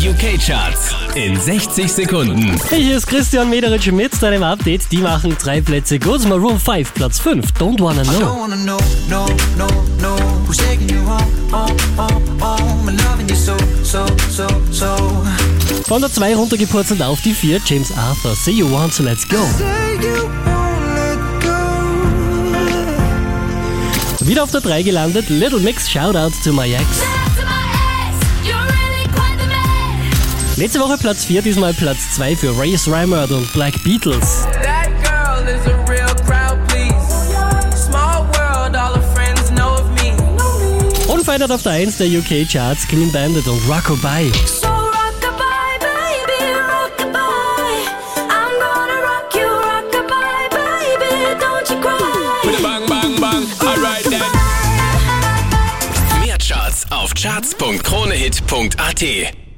Die UK-Charts in 60 Sekunden. Hier ist Christian Mederitsch mit deinem Update. Die machen drei Plätze gut. Maroon 5, Platz 5. Don't wanna know. Don't wanna know, no, no, no Who's taking you home, home, home, home And loving you so, so, so, so Von der 2 runtergepurzelt auf die 4. James Arthur. Say you want to let's go Wieder auf der 3 gelandet. Little Mix. Shoutout to my ex. Letzte Woche Platz 4, diesmal Platz 2 für Race Rymerd und Black Beatles. Me. Unverändert auf der 1 der UK Charts Clean Bandit und Rockabye. So Charts auf charts.kronehit.at